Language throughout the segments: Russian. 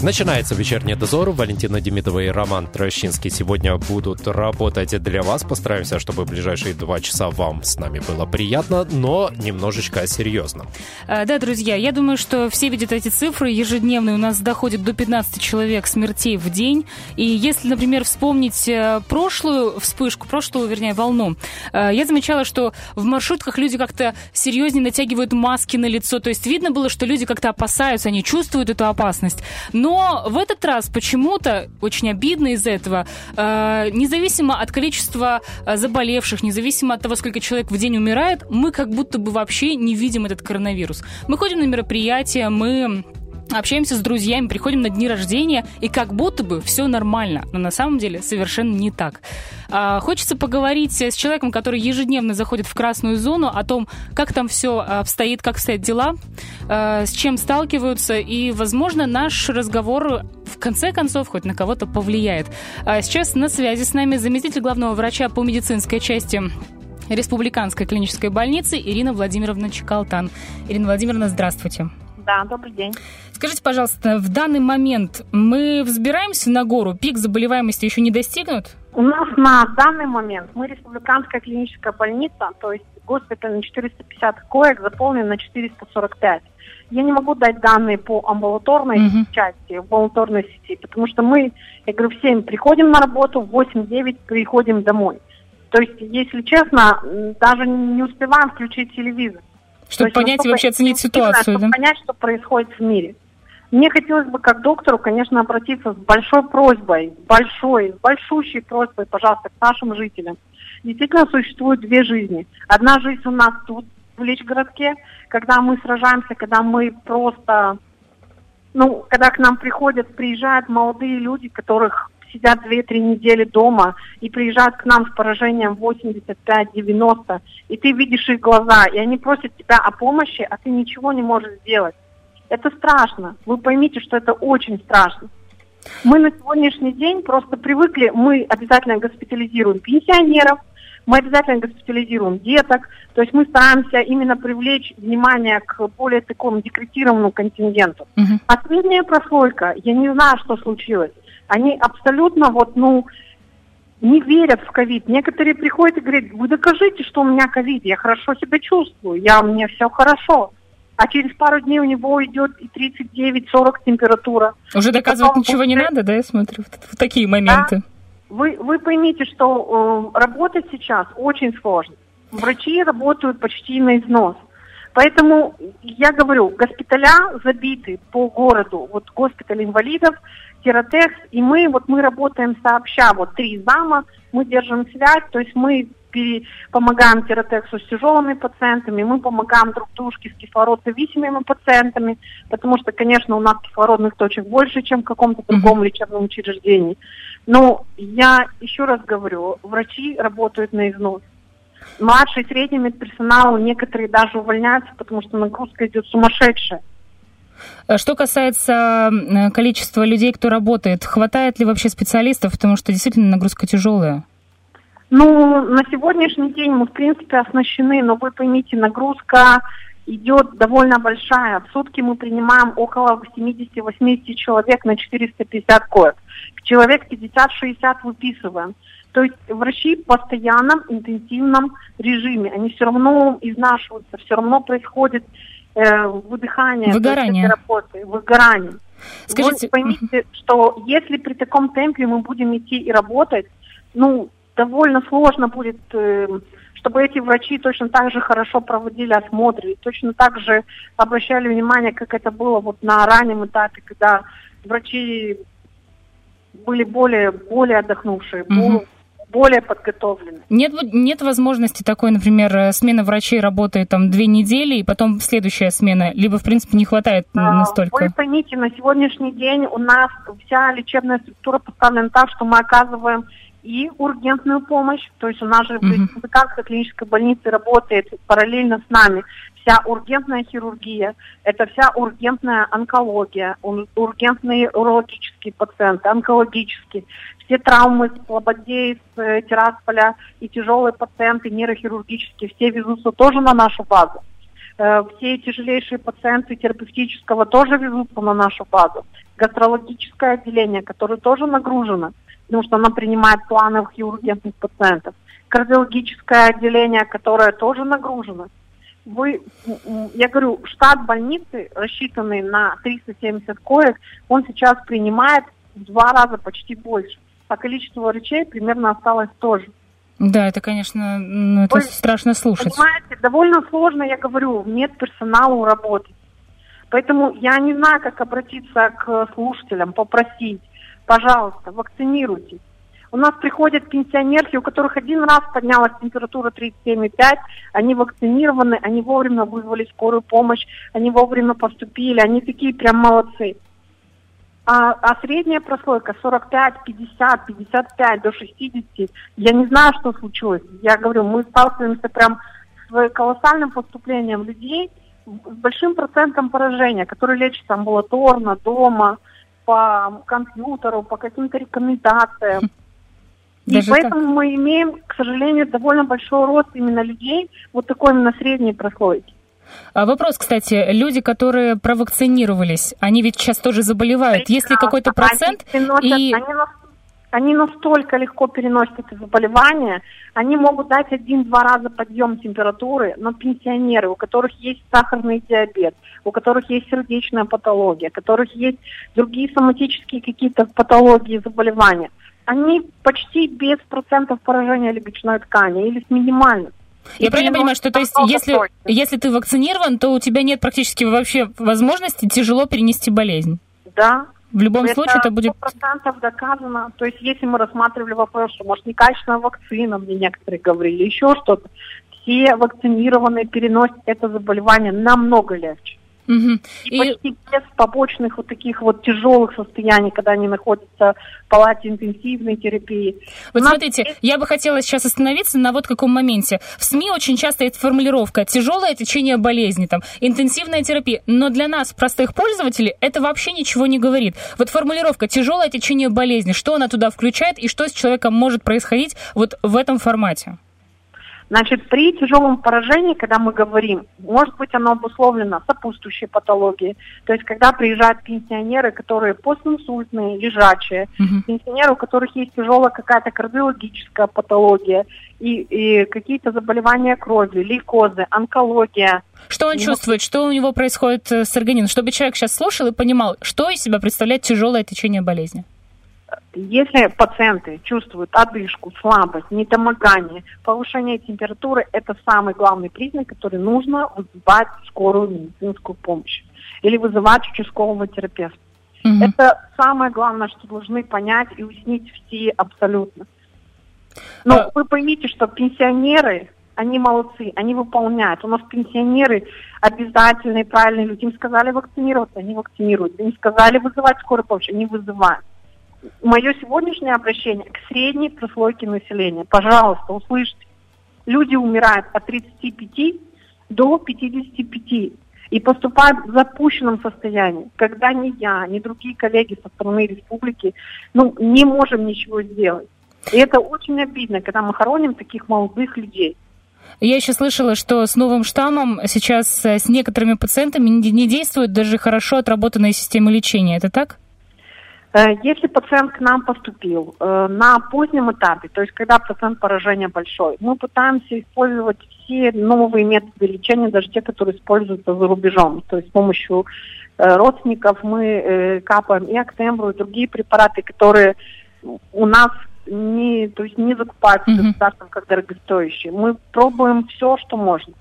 Начинается вечерний дозор. Валентина Демидова и Роман Трощинский сегодня будут работать для вас. Постараемся, чтобы ближайшие два часа вам с нами было приятно, но немножечко серьезно. А, да, друзья, я думаю, что все видят эти цифры. Ежедневные у нас доходит до 15 человек смертей в день. И если, например, вспомнить э, прошлую вспышку, прошлую, вернее, волну, э, я замечала, что в маршрутках люди как-то серьезнее натягивают маски на лицо. То есть видно было, что люди как-то опасаются, они чувствуют эту опасность. Но но в этот раз почему-то, очень обидно из-за этого, э, независимо от количества э, заболевших, независимо от того, сколько человек в день умирает, мы как будто бы вообще не видим этот коронавирус. Мы ходим на мероприятия, мы общаемся с друзьями, приходим на дни рождения, и как будто бы все нормально, но на самом деле совершенно не так. А, хочется поговорить с человеком, который ежедневно заходит в красную зону, о том, как там все обстоит, как стоят дела, а, с чем сталкиваются, и, возможно, наш разговор в конце концов хоть на кого-то повлияет. А сейчас на связи с нами заместитель главного врача по медицинской части Республиканской клинической больницы Ирина Владимировна Чекалтан. Ирина Владимировна, здравствуйте. Да, добрый день. Скажите, пожалуйста, в данный момент мы взбираемся на гору, пик заболеваемости еще не достигнут? У нас на данный момент мы республиканская клиническая больница, то есть госпиталь на 450 коек заполнен на 445. Я не могу дать данные по амбулаторной uh-huh. части, амбулаторной сети, потому что мы, я говорю, в 7 приходим на работу, в 8-9 приходим домой. То есть, если честно, даже не успеваем включить телевизор. Чтобы понять и вообще оценить ситуацию, чтобы да? понять, что происходит в мире. Мне хотелось бы как доктору, конечно, обратиться с большой просьбой, большой, большущей просьбой, пожалуйста, к нашим жителям. Действительно существуют две жизни. Одна жизнь у нас тут, в Лечгородке, когда мы сражаемся, когда мы просто, ну, когда к нам приходят, приезжают молодые люди, которых сидят 2-3 недели дома и приезжают к нам с поражением 85-90, и ты видишь их глаза, и они просят тебя о помощи, а ты ничего не можешь сделать. Это страшно. Вы поймите, что это очень страшно. Мы на сегодняшний день просто привыкли, мы обязательно госпитализируем пенсионеров, мы обязательно госпитализируем деток, то есть мы стараемся именно привлечь внимание к более такому декретированному контингенту. Uh-huh. А средняя прослойка, я не знаю, что случилось, они абсолютно вот, ну, не верят в ковид. Некоторые приходят и говорят, вы докажите, что у меня ковид, я хорошо себя чувствую, я, мне все хорошо. А через пару дней у него идет и 39-40 температура. Уже доказывать потом, ничего не надо, да, я смотрю, в, в такие моменты. Да? Вы, вы поймите, что э, работать сейчас очень сложно. Врачи работают почти на износ. Поэтому я говорю, госпиталя забиты по городу. Вот госпиталь инвалидов, Тиротекс, и мы, вот мы работаем сообща, вот три зама, мы держим связь, то есть мы помогаем Тиротексу с тяжелыми пациентами, мы помогаем друг дружке с кислородзависимыми пациентами, потому что, конечно, у нас кислородных точек больше, чем в каком-то другом лечебном учреждении. Но я еще раз говорю, врачи работают на износ. Младший и средний медперсонал, некоторые даже увольняются, потому что нагрузка идет сумасшедшая. Э, что касается э, количества людей, кто работает, хватает ли вообще специалистов, потому что действительно нагрузка тяжелая? Ну, на сегодняшний день мы, в принципе, оснащены, но вы поймите, нагрузка идет довольно большая. В сутки мы принимаем около 70-80 человек на 450 коек. Человек 50-60 выписываем. То есть врачи в постоянном интенсивном режиме. Они все равно изнашиваются, все равно происходит э, выдыхание, выгорание. работы, выгорание. Скажите... Вы поймите, что если при таком темпе мы будем идти и работать, ну, довольно сложно будет, э, чтобы эти врачи точно так же хорошо проводили осмотры, точно так же обращали внимание, как это было вот на раннем этапе, когда врачи были более, более отдохнувшие, угу более подготовлены. Нет, нет возможности такой, например, э, смена врачей работает там две недели, и потом следующая смена, либо, в принципе, не хватает а, настолько? Вы поймите, на сегодняшний день у нас вся лечебная структура поставлена так, что мы оказываем и ургентную помощь, то есть у нас же в Мгм. республиканской клинической больнице работает параллельно с нами вся ургентная хирургия, это вся ургентная онкология, ур- ургентные урологические пациенты, онкологические, все травмы с Слободей, с э, Тирасполя и тяжелые пациенты нейрохирургические, все везутся тоже на нашу базу. Э, Все тяжелейшие пациенты терапевтического тоже везутся на нашу базу. Гастрологическое отделение, которое тоже нагружено, потому что оно принимает плановых и ургентных пациентов. Кардиологическое отделение, которое тоже нагружено. Вы, я говорю, штат больницы, рассчитанный на 370 коек, он сейчас принимает в два раза почти больше. А количество врачей примерно осталось тоже. Да, это, конечно, ну, это Ой, страшно слушать. Понимаете, довольно сложно, я говорю, медперсоналу работать. Поэтому я не знаю, как обратиться к слушателям, попросить, пожалуйста, вакцинируйтесь. У нас приходят пенсионерки, у которых один раз поднялась температура 37,5, они вакцинированы, они вовремя вызвали скорую помощь, они вовремя поступили, они такие прям молодцы. А, а средняя прослойка 45, 50, 55 до 60, я не знаю, что случилось. Я говорю, мы сталкиваемся прям с колоссальным поступлением людей, с большим процентом поражения, которые лечатся амбулаторно, дома, по компьютеру, по каким-то рекомендациям. И Даже поэтому мы имеем, к сожалению, довольно большой рост именно людей, вот такой именно средней прослойки. А вопрос, кстати, люди, которые провакцинировались, они ведь сейчас тоже заболевают. Есть ли какой-то процент? Они, переносят- И они, они настолько легко переносят это заболевание, они могут дать один-два раза подъем температуры, но пенсионеры, у которых есть сахарный диабет, у которых есть сердечная патология, у которых есть другие соматические какие-то патологии, заболевания, они почти без процентов поражения легочной ткани или с минимальным. я И правильно понимаю, что то есть, если, если ты вакцинирован, то у тебя нет практически вообще возможности тяжело перенести болезнь. Да, В любом случае это будет... процентов доказано. То есть, если мы рассматривали вопрос, что, может, некачественная вакцина, мне некоторые говорили, еще что-то, все вакцинированные переносят это заболевание намного легче. И, И почти без побочных вот таких вот тяжелых состояний, когда они находятся в палате интенсивной терапии. Вот нас смотрите, есть- я бы хотела сейчас остановиться на вот каком моменте. В СМИ очень часто есть формулировка «тяжелое течение болезни», там, «интенсивная терапия». Но для нас, простых пользователей, это вообще ничего не говорит. Вот формулировка «тяжелое течение болезни», что она туда включает и что с человеком может происходить вот в этом формате? Значит, при тяжелом поражении, когда мы говорим, может быть оно обусловлено сопутствующей патологией. То есть, когда приезжают пенсионеры, которые постинсультные, лежачие, Мгм. пенсионеры, у которых есть тяжелая какая-то кардиологическая патология и, и какие-то заболевания крови, лейкозы, онкология. Что он Ну, чувствует, что у него происходит э, с организмом, чтобы человек сейчас слушал и понимал, что из себя представляет тяжелое течение болезни. Если пациенты чувствуют одышку, слабость, недомогание, повышение температуры, это самый главный признак, который нужно вызывать скорую медицинскую помощь или вызывать участкового терапевта. Мгм. Это самое главное, что должны понять и уяснить все абсолютно. Но А- вы поймите, что пенсионеры, они молодцы, они выполняют. У нас пенсионеры обязательные, правильные люди. Им сказали вакцинироваться, они вакцинируют. Им сказали вызывать скорую помощь, они вызывают. Мое сегодняшнее обращение к средней прослойке населения. Пожалуйста, услышьте. Люди умирают от 35 до 55 и поступают в запущенном состоянии, когда ни я, ни другие коллеги со стороны республики ну, не можем ничего сделать. И это очень обидно, когда мы хороним таких молодых людей. Я еще слышала, что с новым штаммом сейчас э, с некоторыми пациентами не действуют даже хорошо отработанные системы лечения. Это так? Э, Если пациент к нам поступил э, на позднем этапе, то есть когда процент поражения большой, мы пытаемся использовать все новые методы лечения, даже те, которые используются за рубежом. То есть с помощью э, родственников мы капаем и актембру, и другие препараты, которые у нас не, то есть не закупаются Мгм. государством как дорогостоящие. Мы пробуем все, что можно.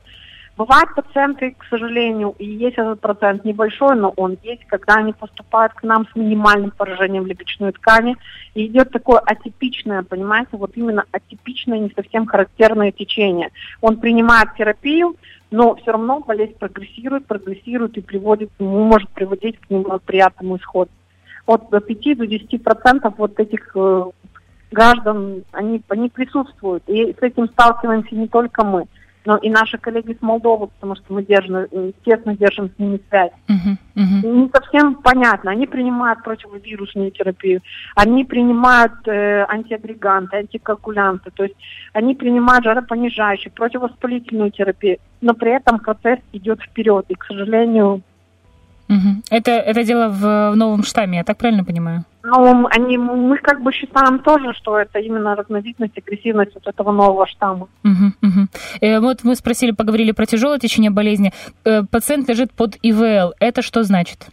Бывают пациенты, к сожалению, и есть этот процент небольшой, но он есть, когда они поступают к нам с минимальным поражением легочной ткани, и идет такое атипичное, понимаете, вот именно атипичное, не совсем характерное течение. Он принимает терапию, но все равно болезнь прогрессирует, прогрессирует и приводит, ну, может приводить к неблагоприятному исходу. От до 5 до 10 процентов вот этих э, граждан, они, они присутствуют. И с этим сталкиваемся не только мы, но и наши коллеги с Молдовы, потому что мы держим, естественно, держим с ними связь. Uh-huh, uh-huh. Не совсем понятно. Они принимают противовирусную терапию, они принимают э, антиагреганты, антикоагулянты, то есть они принимают жаропонижающие, противовоспалительную терапию, но при этом процесс идет вперед. И, к сожалению, Угу. Это, это дело в, в новом штамме, я так правильно понимаю? Ну, они, мы как бы считаем тоже, что это именно разновидность, агрессивность вот этого нового штамма. Угу, угу. Э, вот мы спросили, поговорили про тяжелое течение болезни. Э, пациент лежит под ИВЛ. Это что значит?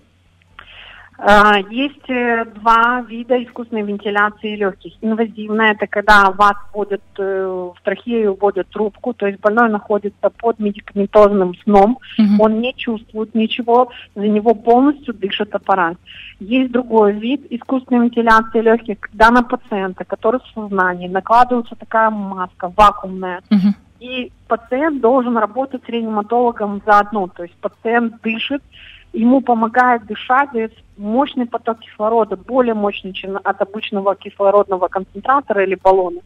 А, есть э, два вида искусственной вентиляции легких. Инвазивная – это когда вас вводят э, в трахею, вводят трубку, то есть больной находится под медикаментозным сном, угу. он не чувствует ничего, за него полностью дышит аппарат. Есть другой вид искусственной вентиляции легких, когда на пациента, который в сознании, накладывается такая маска вакуумная, угу. и пациент должен работать с реаниматологом заодно, то есть пациент дышит, ему помогает дышать, дает мощный поток кислорода, более мощный, чем от обычного кислородного концентратора или баллона.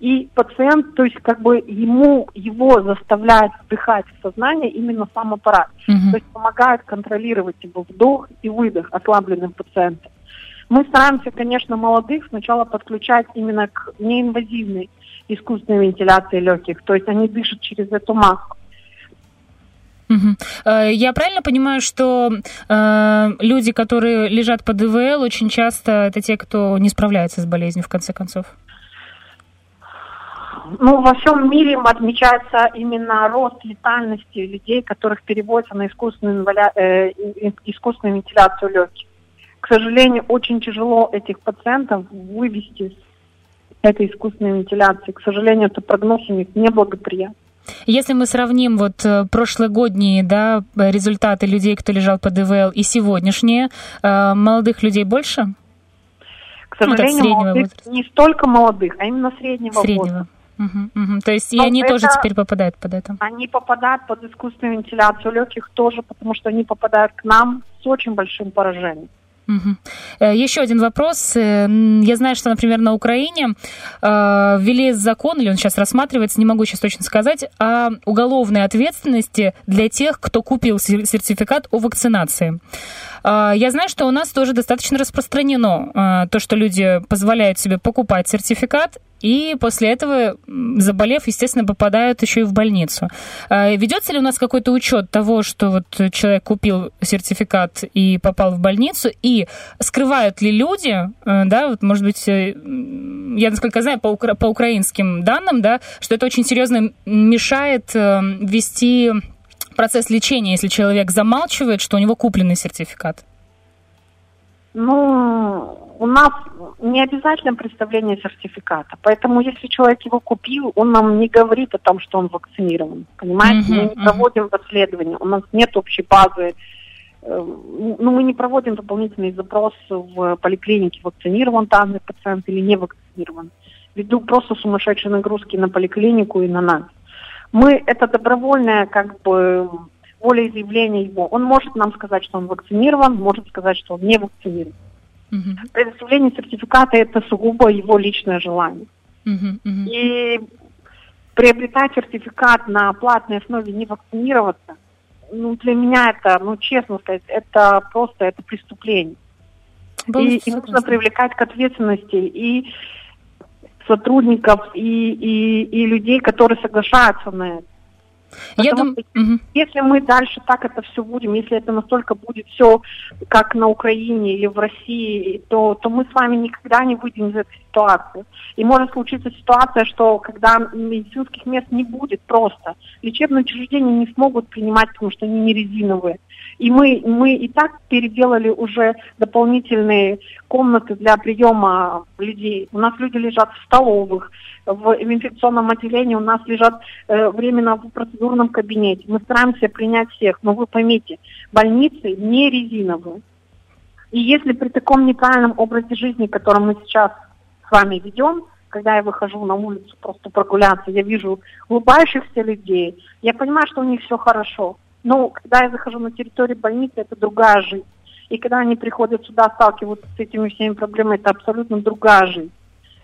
И пациент, то есть как бы ему, его заставляет вдыхать в сознание именно сам аппарат. Uh-huh. То есть помогает контролировать его вдох и выдох ослабленным пациентам. Мы стараемся, конечно, молодых сначала подключать именно к неинвазивной искусственной вентиляции легких. То есть они дышат через эту маску. Угу. Я правильно понимаю, что э, люди, которые лежат под ИВЛ, очень часто это те, кто не справляется с болезнью, в конце концов? Ну, во всем мире отмечается именно рост летальности людей, которых переводят на искусственную, инваля... э, искусственную вентиляцию легких. К сожалению, очень тяжело этих пациентов вывести с этой искусственной вентиляции. К сожалению, это прогноз у них неблагоприятный. Если мы сравним вот э, прошлогодние да, результаты людей, кто лежал под ИВЛ, и сегодняшние, э, молодых людей больше? К сожалению, ну, молодых, не столько молодых, а именно среднего, среднего. возраста. Угу, угу. То есть Но и они это, тоже теперь попадают под это? Они попадают под искусственную вентиляцию легких тоже, потому что они попадают к нам с очень большим поражением. Угу. Еще один вопрос. Э, я знаю, что, например, на Украине э, ввели закон, или он сейчас рассматривается, не могу сейчас точно сказать, о уголовной ответственности для тех, кто купил сертификат о вакцинации. Я знаю, что у нас тоже достаточно распространено то, что люди позволяют себе покупать сертификат и после этого, заболев, естественно, попадают еще и в больницу. А ведется ли у нас какой-то учет того, что вот человек купил сертификат и попал в больницу, и скрывают ли люди, э, да, вот, может быть, э, я, насколько знаю, по, укра- по украинским данным, да, что это очень серьезно мешает э, вести процесс лечения, если человек замалчивает, что у него купленный сертификат? Ну, у нас не обязательно представление сертификата. Поэтому, если человек его купил, он нам не говорит о том, что он вакцинирован. Понимаете? Uh-huh, мы не проводим расследование. У нас нет общей базы. Э, ну, мы не проводим дополнительный запрос в поликлинике, вакцинирован данный пациент или не вакцинирован. Ввиду просто сумасшедшей нагрузки на поликлинику и на нас. Мы, это добровольное, как бы, волеизъявление его. Он может нам сказать, что он вакцинирован, может сказать, что он не вакцинирован. Угу. Предоставление сертификата это сугубо его личное желание. Угу, угу. И приобретать сертификат на платной основе не вакцинироваться, ну, для меня это, ну, честно сказать, это просто это преступление. и, и нужно привлекать к ответственности и сотрудников, и, и, и людей, которые соглашаются на это. Я дум... угу. Если мы дальше так это все будем, если это настолько будет все как на Украине или в России, то, то мы с вами никогда не выйдем из этой ситуации. И может случиться ситуация, что когда медицинских мест не будет просто, лечебные учреждения не смогут принимать, потому что они не резиновые. И мы, мы и так переделали уже дополнительные комнаты для приема людей. У нас люди лежат в столовых, в инфекционном отделении у нас лежат э, временно в процедурном кабинете. Мы стараемся принять всех, но вы поймите, больницы не резиновые. И если при таком неправильном образе жизни, который мы сейчас с вами ведем, когда я выхожу на улицу просто прогуляться, я вижу улыбающихся людей, я понимаю, что у них все хорошо. Но когда я захожу на территорию больницы, это другая жизнь. И когда они приходят сюда, сталкиваются с этими всеми проблемами, это абсолютно другая жизнь.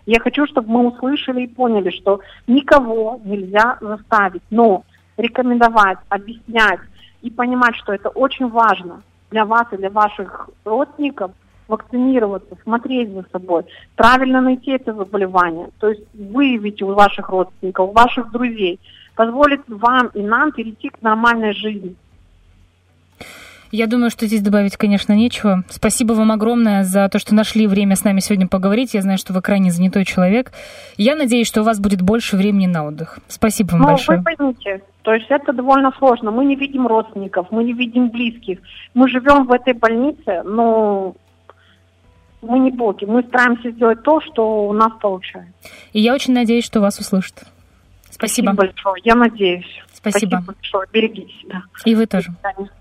Я хочу, чтобы мы услышали и поняли, что никого нельзя заставить, но рекомендовать, объяснять и понимать, что это очень важно для вас и для ваших родственников, вакцинироваться, смотреть за собой, правильно найти это заболевание, то есть выявить у ваших родственников, у ваших друзей, позволит вам и нам перейти к нормальной жизни. Я думаю, что здесь добавить, конечно, нечего. Спасибо вам огромное за то, что нашли время с нами сегодня поговорить. Я знаю, что вы крайне занятой человек. Я надеюсь, что у вас будет больше времени на отдых. Спасибо вам ну, большое. Вы поймите, то есть это довольно сложно. Мы не видим родственников, мы не видим близких. Мы живем в этой больнице, но мы не боги. Мы стараемся сделать то, что у нас получается. И я очень надеюсь, что вас услышат. Спасибо. Спасибо большое. Я надеюсь. Спасибо. Спасибо большое. Берегите себя. И вы тоже. До свидания.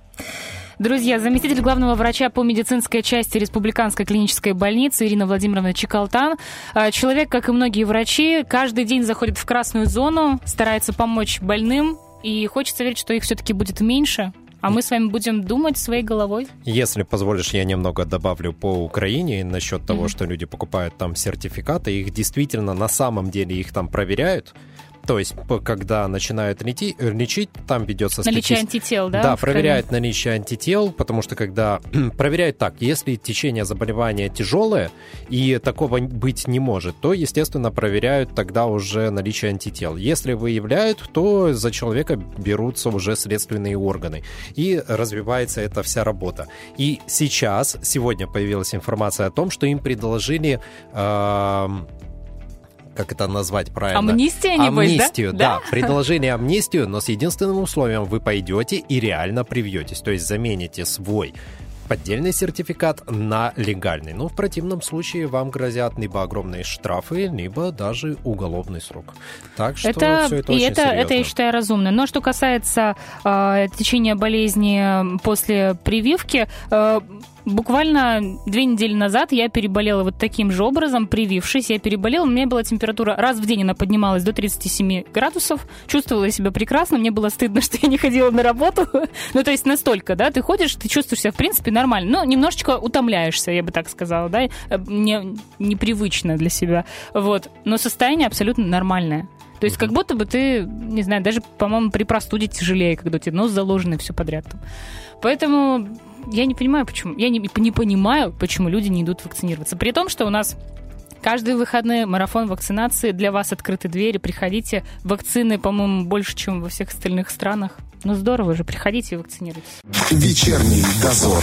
Друзья, заместитель главного врача по медицинской части Республиканской клинической больницы Ирина Владимировна Чекалтан. А, человек, как и многие врачи, каждый день заходит в красную зону, старается помочь больным, и хочется верить, что их все-таки будет меньше, а мы с вами будем думать своей головой. Если позволишь, я немного добавлю по Украине насчет того, mm-hmm. что люди покупают там сертификаты. Их действительно на самом деле их там проверяют. То есть, когда начинают лечить, лечить там ведется Наличие статист... антител, да? Да, проверяют наличие антител, потому что когда... проверяют так, если течение заболевания тяжелое, и такого быть не может, то, естественно, проверяют тогда уже наличие антител. Если выявляют, то за человека берутся уже следственные органы. И развивается эта вся работа. И сейчас, сегодня появилась информация о том, что им предложили... Э как это назвать правильно? Амнистия, небось, Амнистию, да? да. Предложили амнистию, но с единственным условием вы пойдете и реально привьетесь, то есть замените свой поддельный сертификат на легальный. Но в противном случае вам грозят либо огромные штрафы, либо даже уголовный срок. Так что это, все это и очень это, серьезно. это, я считаю, разумно. Но что касается э, течения болезни после прививки, э, Буквально две недели назад я переболела вот таким же образом, привившись. Я переболела, у меня была температура раз в день, она поднималась до 37 градусов. Чувствовала себя прекрасно, мне было стыдно, что я не ходила на работу. ну, то есть настолько, да, ты ходишь, ты чувствуешь себя, в принципе, нормально. Но немножечко утомляешься, я бы так сказала, да, не, непривычно для себя. Вот. Но состояние абсолютно нормальное. То есть как будто бы ты, не знаю, даже, по-моему, при простуде тяжелее, когда у тебя нос заложен и все подряд. Поэтому я не понимаю, почему. Я не, не понимаю, почему люди не идут вакцинироваться. При том, что у нас Каждые выходные марафон вакцинации. Для вас открыты двери. Приходите. Вакцины, по-моему, больше, чем во всех остальных странах. Ну здорово же, приходите и вакцинируйтесь. Вечерний дозор.